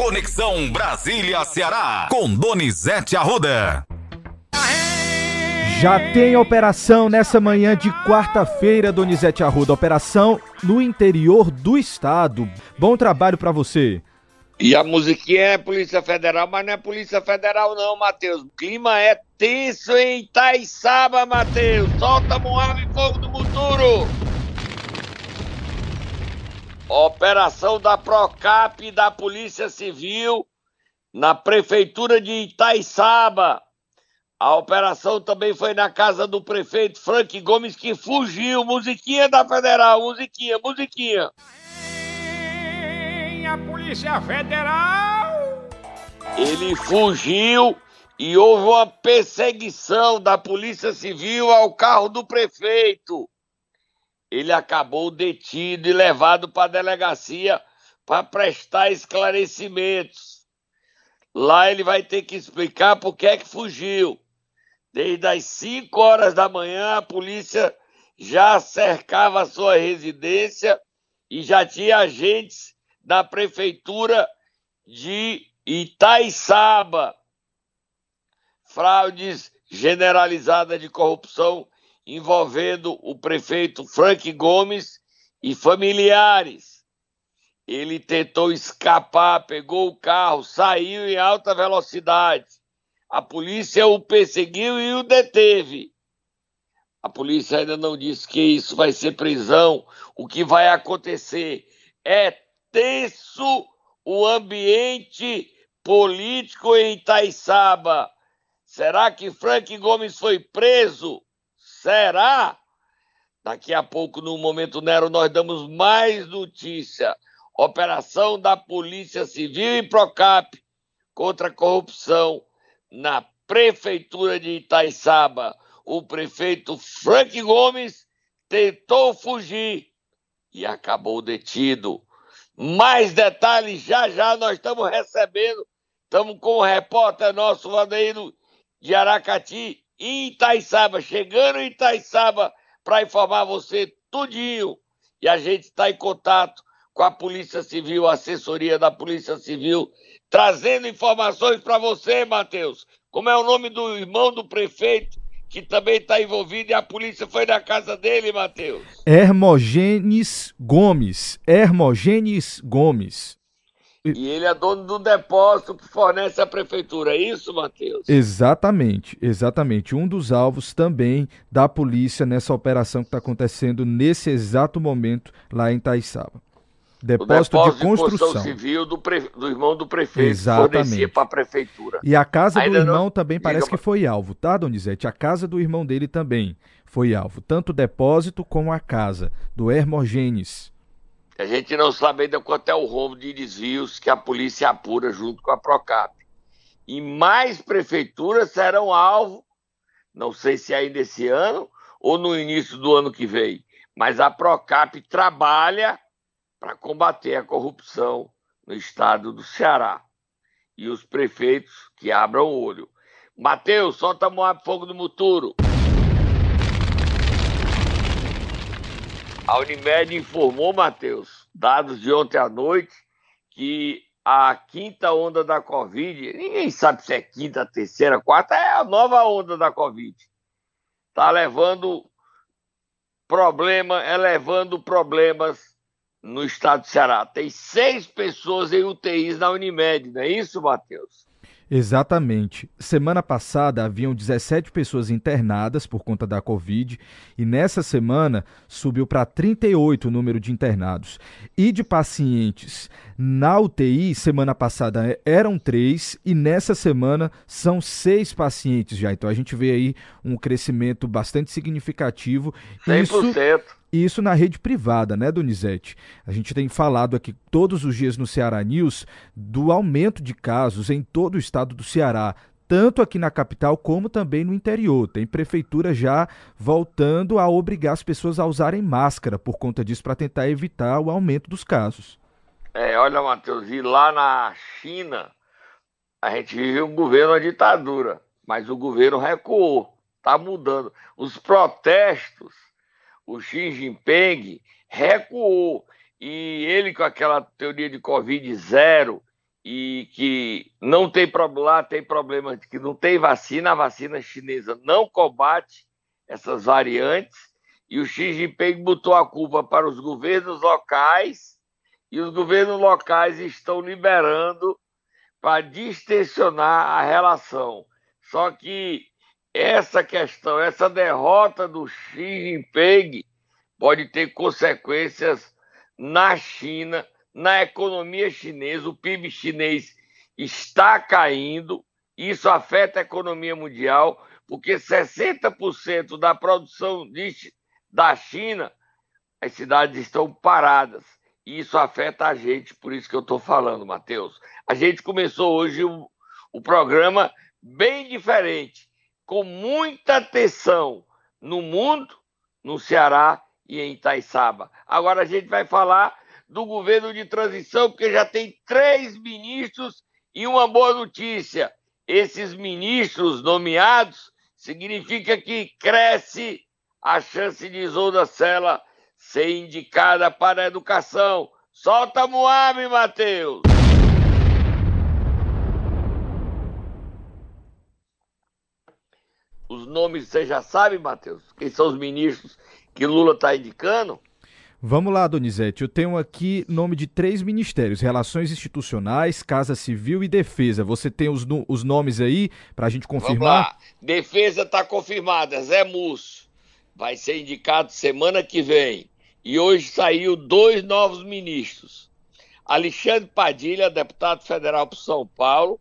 Conexão Brasília-Ceará, com Donizete Arruda. Já tem operação nessa manhã de quarta-feira, Donizete Arruda. Operação no interior do estado. Bom trabalho para você. E a musiquinha é Polícia Federal, mas não é Polícia Federal não, Matheus. O clima é tenso em Itaiçaba, Matheus. Solta Moab e Fogo do Muturo. Operação da Procap e da Polícia Civil na Prefeitura de Itaiçaba. A operação também foi na casa do prefeito Frank Gomes, que fugiu. Musiquinha da Federal, musiquinha, musiquinha a Polícia Federal! Ele fugiu e houve uma perseguição da Polícia Civil ao carro do prefeito. Ele acabou detido e levado para a delegacia para prestar esclarecimentos. Lá ele vai ter que explicar por que é que fugiu. Desde as 5 horas da manhã, a polícia já cercava a sua residência e já tinha agentes da prefeitura de Itaiçaba. Fraudes generalizadas de corrupção envolvendo o prefeito Frank Gomes e familiares. Ele tentou escapar, pegou o carro, saiu em alta velocidade. A polícia o perseguiu e o deteve. A polícia ainda não disse que isso vai ser prisão. O que vai acontecer é tenso o ambiente político em Itaiçaba. Será que Frank Gomes foi preso? Será? Daqui a pouco, no Momento Nero, nós damos mais notícia. Operação da Polícia Civil e Procap contra a corrupção na Prefeitura de Itaiçaba. O prefeito Frank Gomes tentou fugir e acabou detido. Mais detalhes já já nós estamos recebendo. Estamos com o repórter nosso, Vandeiro de Aracati, em Itaiçaba, chegando em Itaiçaba para informar você tudinho. E a gente está em contato com a Polícia Civil, a assessoria da Polícia Civil, trazendo informações para você, Matheus. Como é o nome do irmão do prefeito que também está envolvido e a polícia foi na casa dele, Matheus. Hermogênes Gomes. Hermogênes Gomes. E ele é dono do depósito que fornece a prefeitura, é isso, Matheus? Exatamente, exatamente. Um dos alvos também da polícia nessa operação que está acontecendo nesse exato momento lá em Taiçaba. Depósito, depósito de construção de civil do, pre... do, irmão do prefeito Exatamente. para a prefeitura. E a casa Ainda do irmão não... também parece Diga... que foi alvo, tá, Donizete? A casa do irmão dele também foi alvo, tanto o depósito como a casa do Hermogênes. A gente não sabe ainda quanto é o rombo de desvios que a polícia apura junto com a Procap. E mais prefeituras serão alvo, não sei se ainda esse ano ou no início do ano que vem, mas a Procap trabalha para combater a corrupção no estado do Ceará. E os prefeitos que abram o olho. Mateus, solta Moab Fogo do Muturo. A Unimed informou, Matheus, dados de ontem à noite, que a quinta onda da Covid, ninguém sabe se é quinta, terceira, quarta, é a nova onda da Covid. Está levando problema, é levando problemas no estado do Ceará. Tem seis pessoas em UTIs na Unimed, não é isso, Matheus? Exatamente. Semana passada haviam 17 pessoas internadas por conta da Covid e nessa semana subiu para 38 o número de internados. E de pacientes na UTI, semana passada eram três e nessa semana são seis pacientes já. Então a gente vê aí um crescimento bastante significativo. 100%. Isso isso na rede privada, né, Donizete? A gente tem falado aqui todos os dias no Ceará News do aumento de casos em todo o estado do Ceará, tanto aqui na capital como também no interior. Tem prefeitura já voltando a obrigar as pessoas a usarem máscara por conta disso para tentar evitar o aumento dos casos. É, olha, Matheus, e lá na China a gente vive um governo, uma ditadura, mas o governo recuou, está mudando. Os protestos o Xi Jinping recuou. E ele, com aquela teoria de Covid zero e que não tem problema, tem problema de que não tem vacina, a vacina chinesa não combate essas variantes, e o Xi Jinping botou a culpa para os governos locais, e os governos locais estão liberando para distensionar a relação. Só que essa questão, essa derrota do Xi Jinping pode ter consequências na China, na economia chinesa. O PIB chinês está caindo, isso afeta a economia mundial, porque 60% da produção de, da China, as cidades estão paradas. E isso afeta a gente, por isso que eu estou falando, Matheus. A gente começou hoje o, o programa bem diferente, com muita atenção no mundo, no Ceará e em Itaiçaba. Agora a gente vai falar do governo de transição, porque já tem três ministros e uma boa notícia. Esses ministros nomeados significa que cresce a chance de Isolda Sela ser indicada para a educação. Solta Moab, Matheus! Os nomes você já sabe, Matheus? Quem são os ministros que Lula está indicando? Vamos lá, Donizete. Eu tenho aqui nome de três ministérios: Relações Institucionais, Casa Civil e Defesa. Você tem os, os nomes aí para a gente confirmar? Vamos lá. Defesa está confirmada. Zé Múcio vai ser indicado semana que vem. E hoje saiu dois novos ministros. Alexandre Padilha, deputado federal por São Paulo,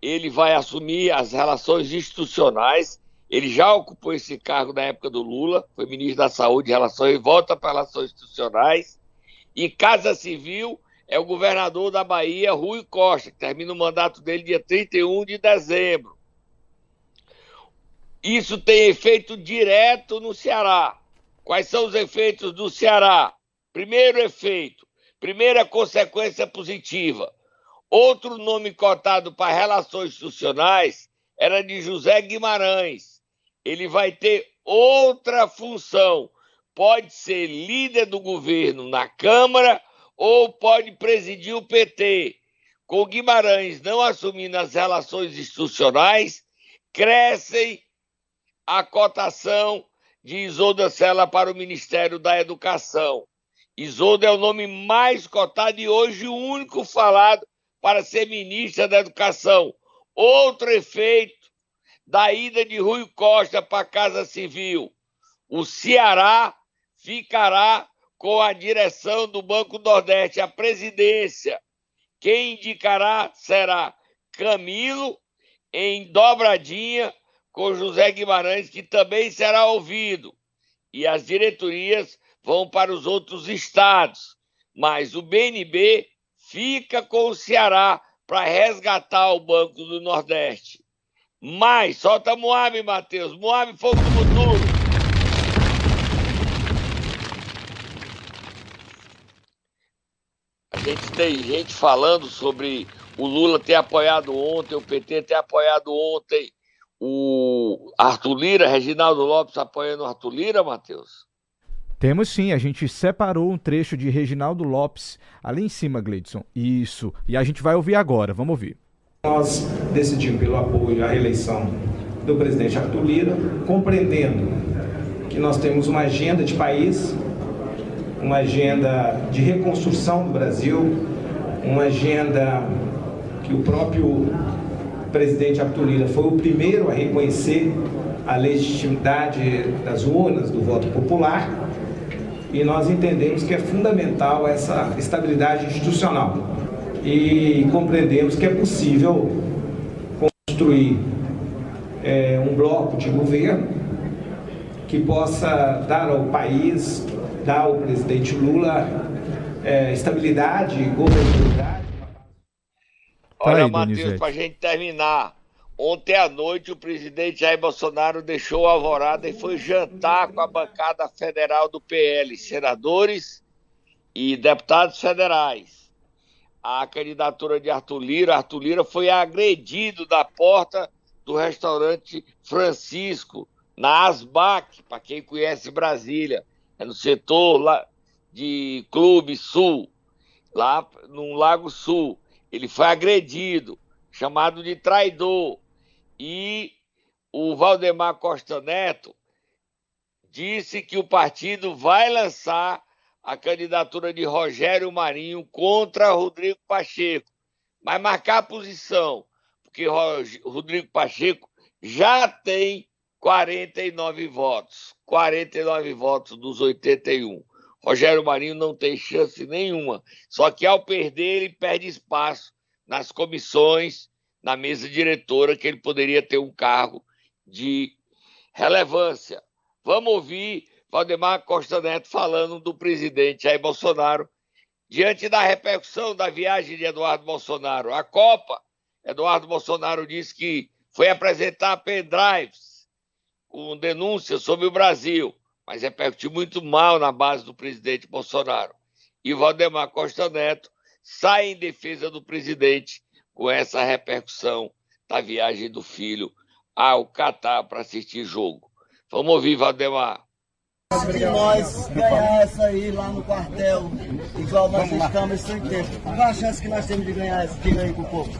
ele vai assumir as relações institucionais ele já ocupou esse cargo na época do Lula, foi ministro da Saúde e Relações, volta para Relações Institucionais. E Casa Civil é o governador da Bahia, Rui Costa, que termina o mandato dele dia 31 de dezembro. Isso tem efeito direto no Ceará. Quais são os efeitos do Ceará? Primeiro efeito, primeira consequência positiva. Outro nome cotado para relações institucionais era de José Guimarães ele vai ter outra função. Pode ser líder do governo na Câmara ou pode presidir o PT. Com Guimarães não assumindo as relações institucionais, crescem a cotação de Isolda Sela para o Ministério da Educação. Isolda é o nome mais cotado e hoje o único falado para ser ministra da Educação. Outro efeito da ida de Rui Costa para a Casa Civil. O Ceará ficará com a direção do Banco Nordeste, a presidência. Quem indicará será Camilo em dobradinha com José Guimarães, que também será ouvido. E as diretorias vão para os outros estados. Mas o BNB fica com o Ceará para resgatar o Banco do Nordeste. Mais, solta Moab, Matheus. Moab, fogo do futuro. A gente tem gente falando sobre o Lula ter apoiado ontem, o PT ter apoiado ontem, o Arthur Lira, Reginaldo Lopes apoiando o Arthur Lira, Matheus? Temos sim, a gente separou um trecho de Reginaldo Lopes ali em cima, Gleidson. Isso. E a gente vai ouvir agora, vamos ouvir. Nós decidimos pelo apoio à reeleição do presidente Arthur Lira, compreendendo que nós temos uma agenda de país, uma agenda de reconstrução do Brasil, uma agenda que o próprio presidente Arthur Lira foi o primeiro a reconhecer a legitimidade das urnas, do voto popular, e nós entendemos que é fundamental essa estabilidade institucional e compreendemos que é possível construir é, um bloco de governo que possa dar ao país, dar ao presidente Lula é, estabilidade, governabilidade. Olha, Matheus, para a gente terminar. Ontem à noite o presidente Jair Bolsonaro deixou a alvorada e foi jantar com a bancada federal do PL, senadores e deputados federais a candidatura de Arthur Lira. Arthur Lira foi agredido da porta do restaurante Francisco, na Asbac, para quem conhece Brasília, é no setor lá de Clube Sul, lá no Lago Sul. Ele foi agredido, chamado de traidor. E o Valdemar Costa Neto disse que o partido vai lançar a candidatura de Rogério Marinho contra Rodrigo Pacheco, vai marcar a posição, porque Rodrigo Pacheco já tem 49 votos, 49 votos dos 81. Rogério Marinho não tem chance nenhuma, só que ao perder ele perde espaço nas comissões, na mesa diretora, que ele poderia ter um cargo de relevância. Vamos ouvir Valdemar Costa Neto falando do presidente Jair Bolsonaro diante da repercussão da viagem de Eduardo Bolsonaro. A Copa, Eduardo Bolsonaro disse que foi apresentar pendrives com denúncias sobre o Brasil, mas repercutiu muito mal na base do presidente Bolsonaro. E Valdemar Costa Neto sai em defesa do presidente com essa repercussão da viagem do filho ao Catar para assistir jogo. Vamos ouvir, Valdemar. Se nós ganhar essa aí lá no quartel, igual nós estamos sem tempo, qual a chance que nós temos de ganhar esse time aí com o povo?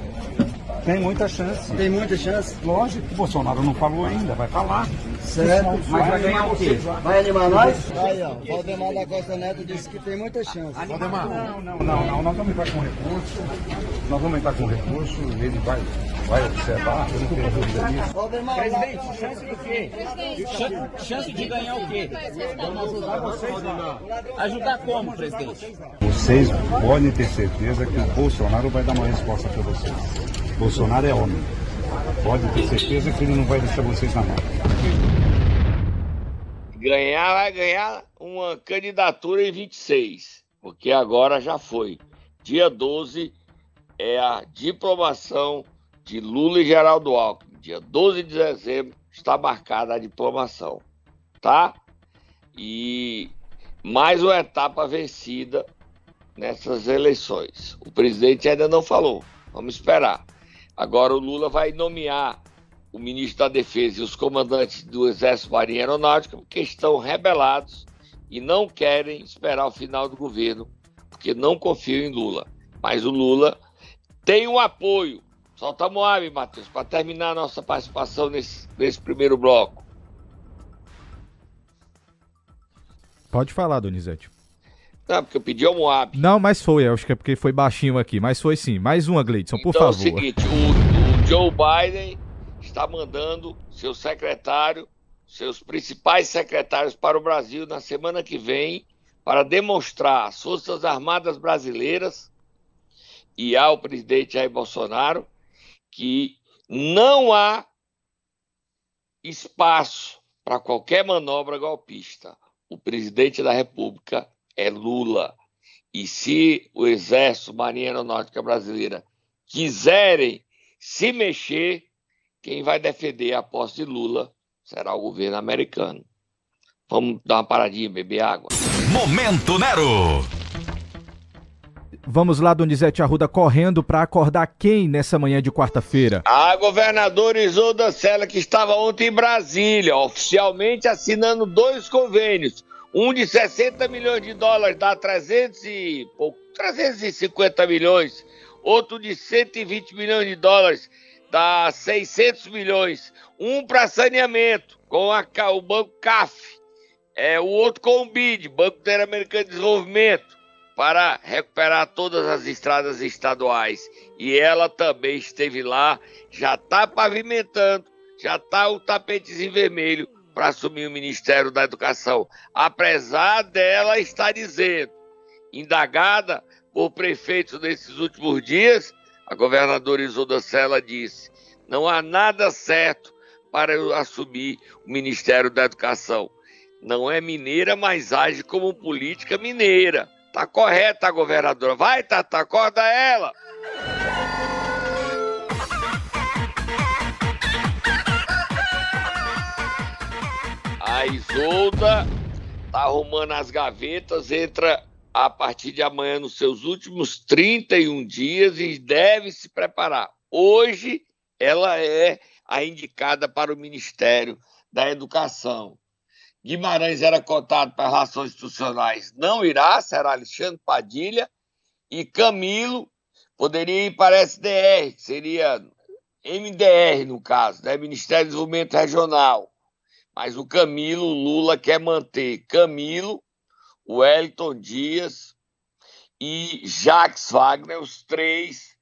Tem muita chance. Tem muita chance? Lógico que Bolsonaro não falou ainda, vai falar. Certo. Mas vai ganhar o quê? Vai animar nós? Aí, ó. Valdemar da Costa Neto disse que tem muita chance. Valdemar? Não, não, não, não. Nós vamos entrar com recurso. Nós vamos entrar com recurso. Ele vai, vai observar. Eu não tenho dúvida disso. Valdemar, Presidente, chance do quê? Chance, chance de ganhar o quê? Vamos ajudar vocês lá. Ajudar como, presidente? Vocês podem ter certeza que o Bolsonaro vai dar uma resposta para vocês. Bolsonaro é homem. Pode ter certeza que ele não vai deixar vocês na mão. Ganhar vai ganhar uma candidatura em 26, porque agora já foi. Dia 12 é a diplomação de Lula e Geraldo Alckmin. Dia 12 de dezembro está marcada a diplomação, tá? E mais uma etapa vencida nessas eleições. O presidente ainda não falou. Vamos esperar. Agora o Lula vai nomear o ministro da Defesa e os comandantes do Exército Marinha Aeronáutica porque estão rebelados e não querem esperar o final do governo, porque não confiam em Lula. Mas o Lula tem um apoio. Solta Moab, Matheus, para terminar a nossa participação nesse, nesse primeiro bloco. Pode falar, Donizete. Não, porque eu pedi ao Moab. Não, mas foi, acho que é porque foi baixinho aqui, mas foi sim. Mais uma, Gleidson, por então, favor. É o seguinte, o, o Joe Biden está mandando seu secretário, seus principais secretários para o Brasil na semana que vem para demonstrar às Forças Armadas Brasileiras e ao presidente Jair Bolsonaro que não há espaço para qualquer manobra golpista. O presidente da República é Lula. E se o Exército, Marinha Aeronáutica Brasileira quiserem se mexer, quem vai defender a posse de Lula será o governo americano. Vamos dar uma paradinha, beber água. Momento Nero! Vamos lá, Donizete Arruda, correndo para acordar quem nessa manhã de quarta-feira? A governadora Isolda Sela, que estava ontem em Brasília, oficialmente assinando dois convênios um de 60 milhões de dólares dá 300 e, 350 milhões. Outro de 120 milhões de dólares dá 600 milhões. Um para saneamento com a, o Banco CAF. É, o outro com o BID, Banco Interamericano de Desenvolvimento, para recuperar todas as estradas estaduais. E ela também esteve lá, já está pavimentando, já está o tapetezinho vermelho para assumir o Ministério da Educação, apesar dela estar dizendo, indagada por prefeitos nesses últimos dias, a governadora Isolda Sela disse: não há nada certo para eu assumir o Ministério da Educação. Não é mineira, mas age como política mineira. Tá correta a governadora. Vai, Tata, acorda ela! A Isolda tá arrumando as gavetas, entra a partir de amanhã nos seus últimos 31 dias e deve se preparar. Hoje ela é a indicada para o Ministério da Educação. Guimarães era cotado para relações institucionais, não irá, será Alexandre Padilha e Camilo poderia ir para SDR, que seria MDR no caso, né? Ministério do Desenvolvimento Regional. Mas o Camilo Lula quer manter Camilo, Wellington Dias e Jacques Wagner, os três,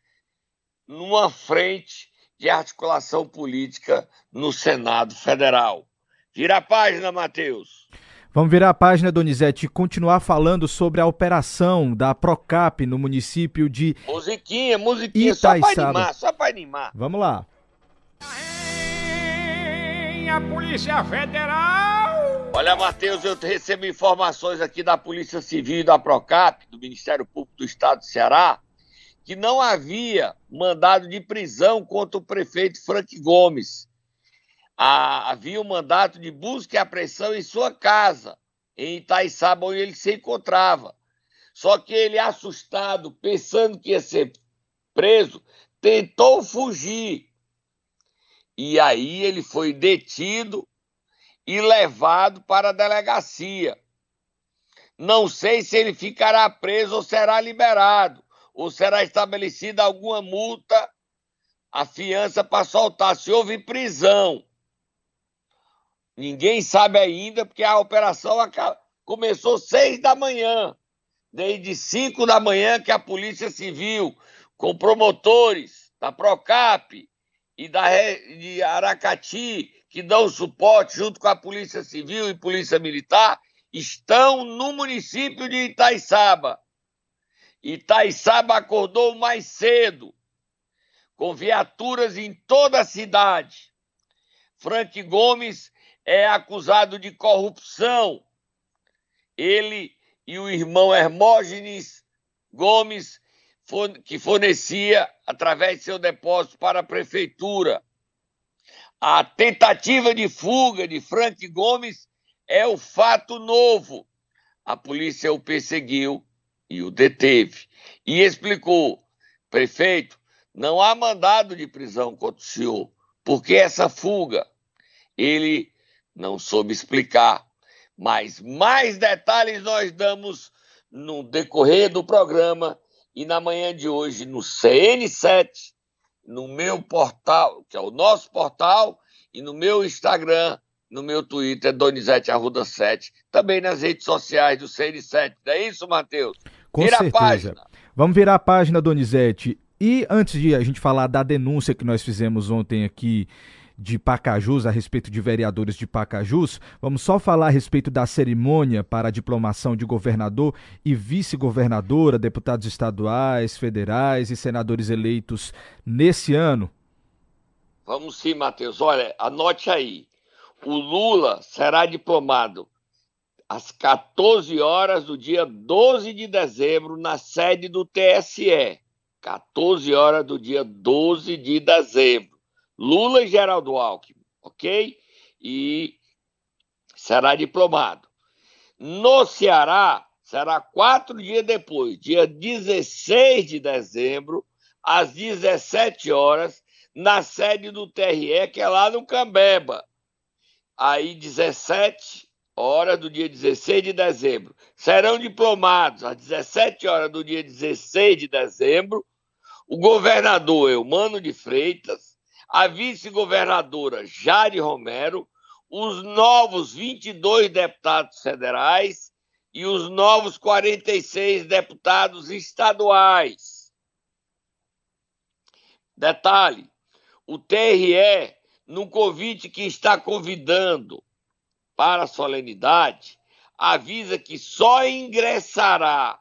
numa frente de articulação política no Senado Federal. Vira a página, Matheus. Vamos virar a página, Donizete, e continuar falando sobre a operação da Procap no município de. Musiquinha, musiquinha, Itaiçaba. só para animar, só para animar. Vamos lá. A Polícia Federal! Olha, Matheus, eu recebo informações aqui da Polícia Civil e da Procap, do Ministério Público do Estado do Ceará, que não havia mandado de prisão contra o prefeito Frank Gomes havia um mandato de busca e apreensão em sua casa, em Itaiçaba, onde ele se encontrava. Só que ele, assustado, pensando que ia ser preso, tentou fugir. E aí ele foi detido e levado para a delegacia. Não sei se ele ficará preso ou será liberado, ou será estabelecida alguma multa, a fiança para soltar, se houve prisão. Ninguém sabe ainda, porque a operação começou seis da manhã. Desde cinco da manhã que a Polícia Civil, com promotores da Procap e da de Aracati, que dão suporte junto com a Polícia Civil e Polícia Militar, estão no município de Itaiçaba. Itaiçaba acordou mais cedo, com viaturas em toda a cidade. Frank Gomes é acusado de corrupção. Ele e o irmão Hermógenes Gomes, que fornecia através de seu depósito para a prefeitura. A tentativa de fuga de Frank Gomes é o fato novo. A polícia o perseguiu e o deteve. E explicou: prefeito, não há mandado de prisão contra o senhor, porque essa fuga ele não soube explicar. Mas mais detalhes nós damos no decorrer do programa e na manhã de hoje no CN7, no meu portal, que é o nosso portal, e no meu Instagram, no meu Twitter, Donizete Arruda 7, também nas redes sociais do CN7. Não é isso, Matheus? Com Vira certeza. a página. Vamos virar a página, Donizete. E antes de a gente falar da denúncia que nós fizemos ontem aqui de Pacajus, a respeito de vereadores de Pacajus. Vamos só falar a respeito da cerimônia para a diplomação de governador e vice-governadora, deputados estaduais, federais e senadores eleitos nesse ano. Vamos sim, Matheus. Olha, anote aí. O Lula será diplomado às 14 horas do dia 12 de dezembro na sede do TSE. 14 horas do dia 12 de dezembro. Lula e Geraldo Alckmin, ok? E será diplomado. No Ceará, será quatro dias depois, dia 16 de dezembro, às 17 horas, na sede do TRE, que é lá no Cambeba. Aí, 17 horas do dia 16 de dezembro. Serão diplomados às 17 horas do dia 16 de dezembro o governador Eumano de Freitas, a vice-governadora Jari Romero, os novos 22 deputados federais e os novos 46 deputados estaduais. Detalhe: o TRE, no convite que está convidando para a solenidade, avisa que só ingressará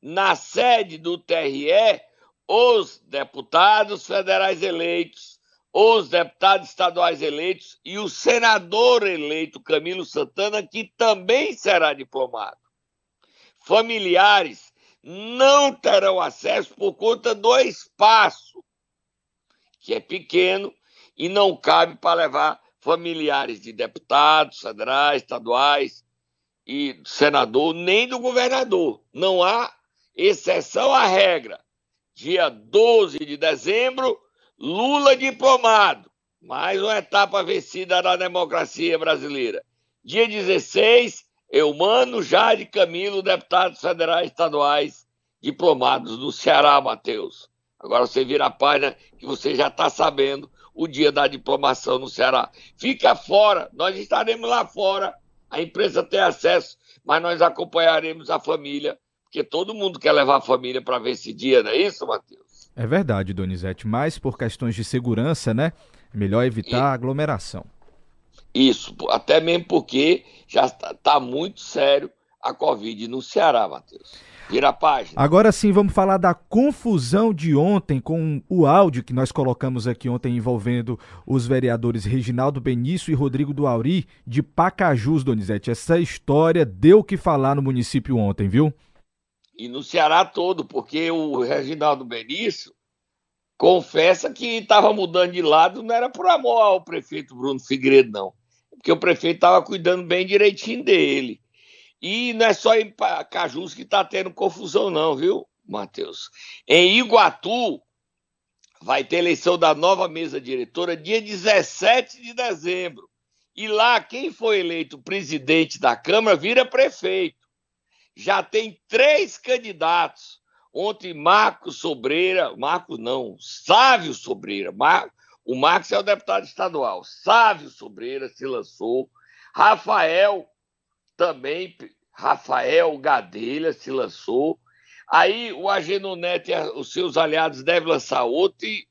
na sede do TRE os deputados federais eleitos os deputados estaduais eleitos e o senador eleito Camilo Santana, que também será diplomado. Familiares não terão acesso por conta do espaço, que é pequeno e não cabe para levar familiares de deputados federais, estaduais e senador, nem do governador. Não há exceção à regra. Dia 12 de dezembro, Lula diplomado. Mais uma etapa vencida na democracia brasileira. Dia 16, Eumano Jade Camilo, deputados federais estaduais diplomados do Ceará, Matheus. Agora você vira a página que você já está sabendo o dia da diplomação no Ceará. Fica fora, nós estaremos lá fora, a imprensa tem acesso, mas nós acompanharemos a família, porque todo mundo quer levar a família para ver esse dia, não é isso, Matheus? É verdade, Donizete, mas por questões de segurança, né? Melhor evitar e... aglomeração. Isso, até mesmo porque já está tá muito sério a Covid no Ceará, Matheus. Vira a página. Agora sim, vamos falar da confusão de ontem com o áudio que nós colocamos aqui ontem envolvendo os vereadores Reginaldo Benício e Rodrigo do Auri de Pacajus, Donizete. Essa história deu o que falar no município ontem, viu? E no Ceará todo, porque o Reginaldo Benício confessa que estava mudando de lado, não era por amor ao prefeito Bruno Figueiredo, não. Porque o prefeito estava cuidando bem direitinho dele. E não é só em Cajus que está tendo confusão, não, viu, Matheus? Em Iguatu, vai ter eleição da nova mesa diretora dia 17 de dezembro. E lá, quem foi eleito presidente da Câmara vira prefeito. Já tem três candidatos. Ontem, Marcos Sobreira, Marcos não, Sávio Sobreira, Mar... o Marcos é o deputado estadual, Sávio Sobreira se lançou, Rafael também Rafael Gadelha se lançou. Aí o Ageno Neto e os seus aliados devem lançar outro. E,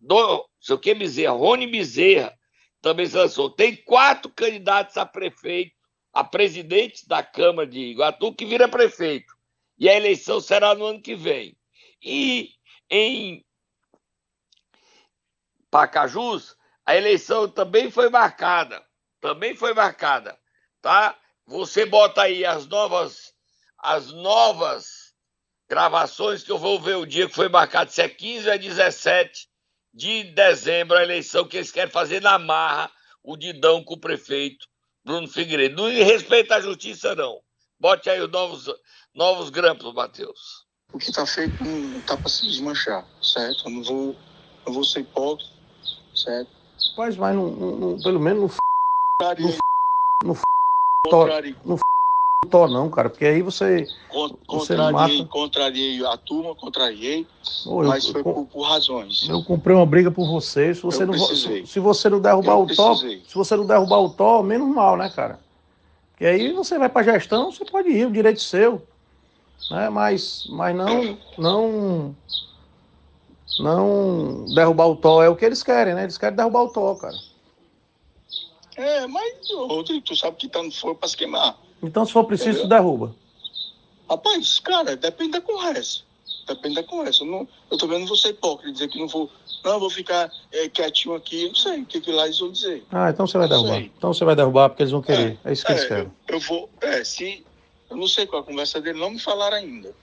do, sei o que Bezerra, Rony Bezerra também se lançou. Tem quatro candidatos a prefeito, a presidente da Câmara de Iguatu, que vira prefeito. E a eleição será no ano que vem. E em Pacajus, a eleição também foi marcada. Também foi marcada, tá? Você bota aí as novas, as novas gravações que eu vou ver o dia que foi marcado, se é 15 ou é 17 de dezembro, a eleição que eles querem fazer na marra, o Didão com o prefeito Bruno Figueiredo. Não respeita a justiça, não. Bote aí os novos, novos grampos, Matheus. O que está feito não está para se desmanchar, certo? Eu não vou, não vou ser hipócrita, certo? Mas, mas não, não, pelo menos no, f... no, f... no. Não f... não, cara, porque aí você. contrariei, contrariei a turma, contrariei, mas eu, foi por, por, razões. Eu comprei uma briga por você. Se você, eu não, se, se, você não derrubar eu o top, se você não derrubar o top, menos mal, né, cara? Porque aí você vai pra gestão, você pode ir, o direito seu. Né? Mas, mas não, não, não derrubar o tó é o que eles querem, né? Eles querem derrubar o tó, cara. É, mas, Rodrigo, tu sabe que tá no fogo pra se queimar. Então, se for preciso, tu derruba. Rapaz, cara, depende da conversa. Depende da conversa. Eu, não, eu tô vendo você hipócrita dizer que não vou. Não, vou ficar é, quietinho aqui. Não sei o que, que lá eles vão dizer. Ah, então você vai derrubar. Sei. Então você vai derrubar porque eles vão querer. É, é isso que é, eles querem. Eu, eu, vou. É, se. Eu não sei qual a conversa dele, não me falaram ainda.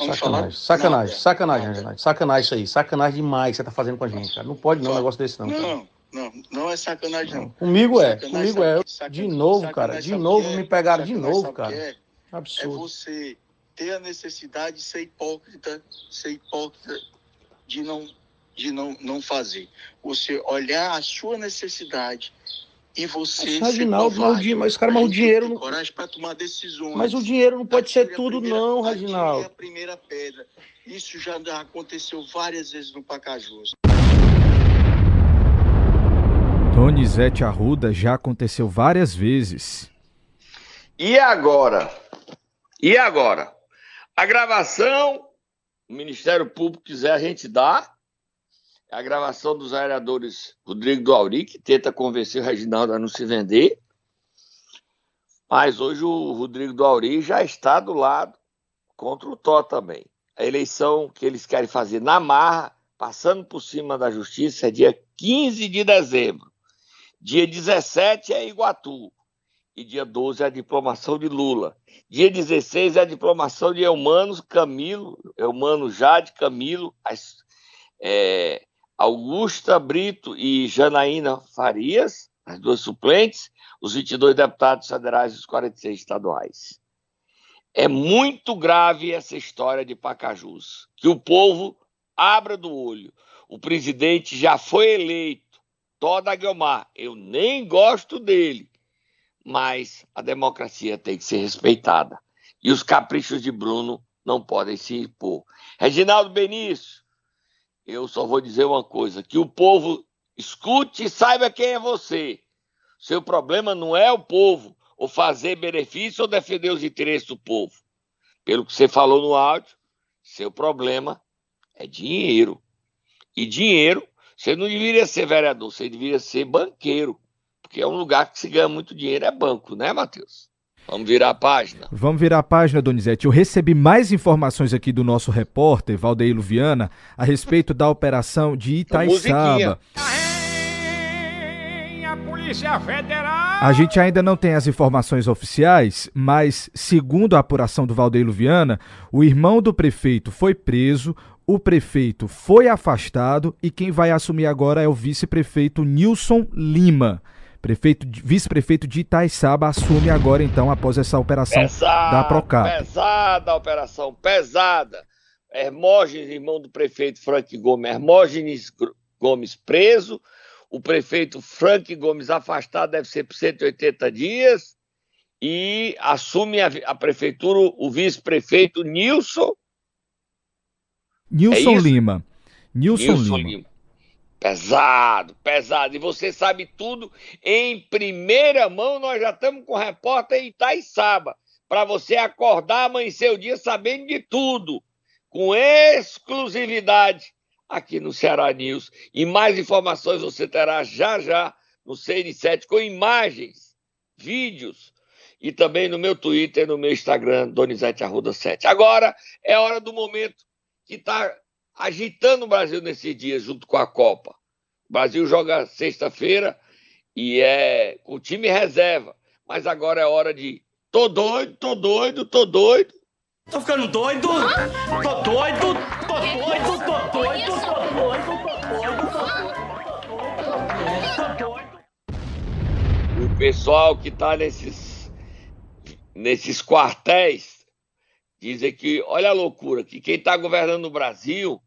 Não sacanagem, sacanagem, sacanagem, sacanagem, sacanagem isso aí, sacanagem demais que você tá fazendo com a gente, cara. Não pode não um negócio desse não. Não, cara. Não, não é sacanagem, não. Comigo é, sacanagem, comigo é. Sacanagem, de novo, cara, de novo me pegaram de novo, cara. É? Absurdo. É você ter a necessidade de ser hipócrita, ser hipócrita de não, de não, não fazer. Você olhar a sua necessidade e você. Mas, Reginaldo, mas, o, mas, cara, mas o dinheiro. Não... coragem para tomar decisões. Mas o dinheiro não pode ser tudo, primeira, não, Reginaldo. a primeira pedra. Isso já aconteceu várias vezes no Pacajus. Donizete Arruda já aconteceu várias vezes. E agora? E agora? A gravação, o Ministério Público quiser a gente dá. A gravação dos vereadores Rodrigo do que tenta convencer o Reginaldo a não se vender. Mas hoje o Rodrigo do já está do lado contra o Tó também. A eleição que eles querem fazer na marra, passando por cima da justiça, é dia 15 de dezembro. Dia 17 é Iguatu. E dia 12 é a diplomação de Lula. Dia 16 é a diplomação de Elmano Camilo, Elmano Jade Camilo, as, é, Augusta Brito e Janaína Farias, as duas suplentes, os 22 deputados federais e os 46 estaduais. É muito grave essa história de Pacajus, que o povo abra do olho. O presidente já foi eleito Toda Guilmar, eu nem gosto dele, mas a democracia tem que ser respeitada. E os caprichos de Bruno não podem se impor. Reginaldo Benício, eu só vou dizer uma coisa: que o povo escute e saiba quem é você. Seu problema não é o povo, ou fazer benefício ou defender os interesses do povo. Pelo que você falou no áudio, seu problema é dinheiro. E dinheiro, você não deveria ser vereador, você deveria ser banqueiro. Porque é um lugar que se ganha muito dinheiro, é banco, né, Matheus? Vamos virar a página. Vamos virar a página, Donizete. Eu recebi mais informações aqui do nosso repórter, Valdeir Viana, a respeito da operação de Itaiçaba. A Polícia Federal. A gente ainda não tem as informações oficiais, mas segundo a apuração do Valdeir Viana, o irmão do prefeito foi preso, o prefeito foi afastado e quem vai assumir agora é o vice-prefeito Nilson Lima. Prefeito, vice-prefeito de Itaiçaba assume agora, então, após essa operação pesada, da Procap. Pesada a operação, pesada. Hermógenes, irmão do prefeito Frank Gomes, Hermógenes Gomes preso, o prefeito Frank Gomes afastado, deve ser por 180 dias, e assume a, a prefeitura o vice-prefeito Nilson. Nilson é Lima. Nilson, Nilson Lima. Lima. Pesado, pesado. E você sabe tudo em primeira mão. Nós já estamos com o repórter em Itaiçaba. Para você acordar, amanhecer o dia sabendo de tudo. Com exclusividade aqui no Ceará News. E mais informações você terá já já no CN7 com imagens, vídeos e também no meu Twitter, no meu Instagram, Donizete Arruda 7. Agora é hora do momento que está agitando o Brasil nesses dias, junto com a Copa. O Brasil joga sexta-feira e é com time reserva. Mas agora é hora de. Tô doido, tô doido, tô doido. Tô ficando doido, tô doido, O pessoal que tá nesses, nesses quartéis dizem que, olha a loucura, que quem tá governando o Brasil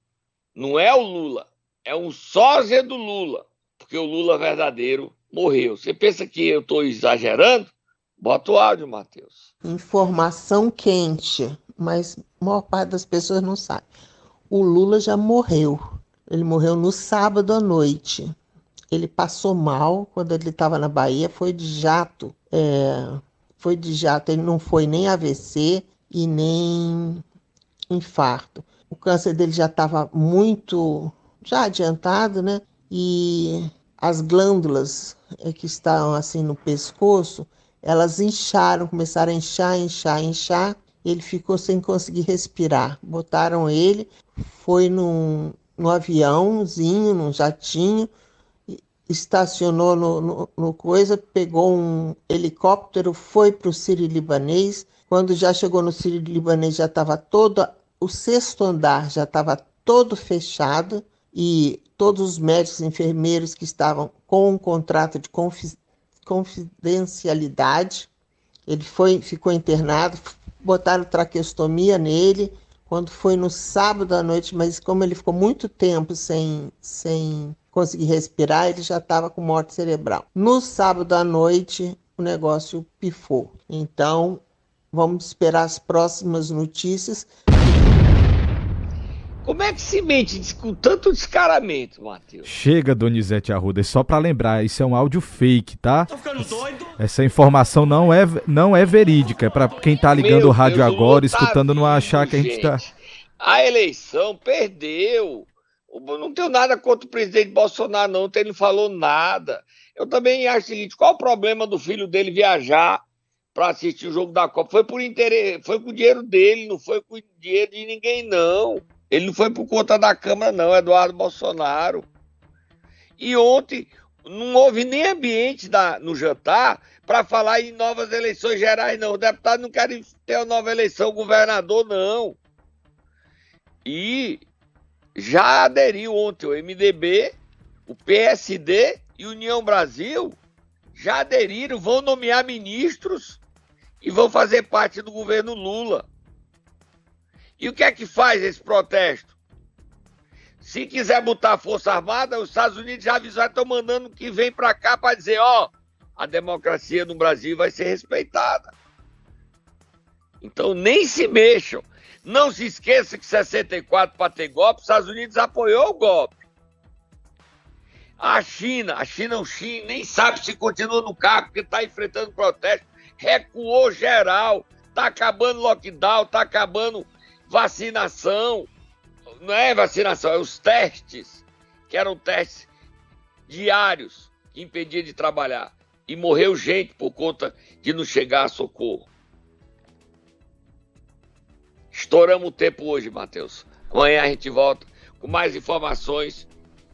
não é o Lula, é um sósia do Lula, porque o Lula verdadeiro morreu. Você pensa que eu estou exagerando? Bota o áudio, Matheus. Informação quente, mas a maior parte das pessoas não sabe. O Lula já morreu. Ele morreu no sábado à noite. Ele passou mal quando ele estava na Bahia, foi de jato. É, foi de jato, ele não foi nem AVC e nem infarto o câncer dele já estava muito já adiantado, né? E as glândulas é, que estavam assim no pescoço, elas incharam, começaram a inchar, inchar, inchar. Ele ficou sem conseguir respirar. Botaram ele, foi num, no aviãozinho, num jatinho, estacionou no, no, no, coisa, pegou um helicóptero, foi para o Sírio Libanês. Quando já chegou no Sírio Libanês, já estava toda o sexto andar já estava todo fechado e todos os médicos e enfermeiros que estavam com um contrato de confidencialidade, ele foi, ficou internado, botaram traqueostomia nele. Quando foi no sábado à noite, mas como ele ficou muito tempo sem, sem conseguir respirar, ele já estava com morte cerebral. No sábado à noite, o negócio pifou. Então, vamos esperar as próximas notícias. Como é que se mente com tanto descaramento, Matheus? Chega, Donizete Arruda, é só para lembrar, isso é um áudio fake, tá? Tô ficando doido? Essa informação não é, não é verídica, é para quem tá ligando Meu o rádio Deus, agora, tá escutando, não achar que a gente tá... A eleição perdeu. Não tenho nada contra o presidente Bolsonaro, não, ele não falou nada. Eu também acho o seguinte, qual o problema do filho dele viajar para assistir o jogo da Copa? Foi por interesse, foi com o dinheiro dele, não foi com o dinheiro de ninguém, não. Ele não foi por conta da Câmara, não, Eduardo Bolsonaro. E ontem não houve nem ambiente da, no jantar para falar em novas eleições gerais, não. Os deputados não querem ter uma nova eleição, governador, não. E já aderiu ontem o MDB, o PSD e União Brasil já aderiram, vão nomear ministros e vão fazer parte do governo Lula. E o que é que faz esse protesto? Se quiser botar Força Armada, os Estados Unidos já avisaram, estão mandando que vem para cá para dizer, ó, a democracia no Brasil vai ser respeitada. Então nem se mexam. Não se esqueça que 64 para ter golpe, os Estados Unidos apoiou o golpe. A China, a China, o Xi, nem sabe se continua no cargo, porque está enfrentando protesto, recuou geral, está acabando lockdown, está acabando vacinação. Não é vacinação, é os testes, que eram testes diários, que impediam de trabalhar. E morreu gente por conta de não chegar a socorro. Estouramos o tempo hoje, Matheus. Amanhã a gente volta com mais informações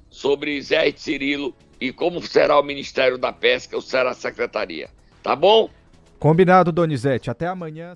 sobre Zé Cirilo e como será o Ministério da Pesca ou será a Secretaria. Tá bom? Combinado, Donizete. Até amanhã.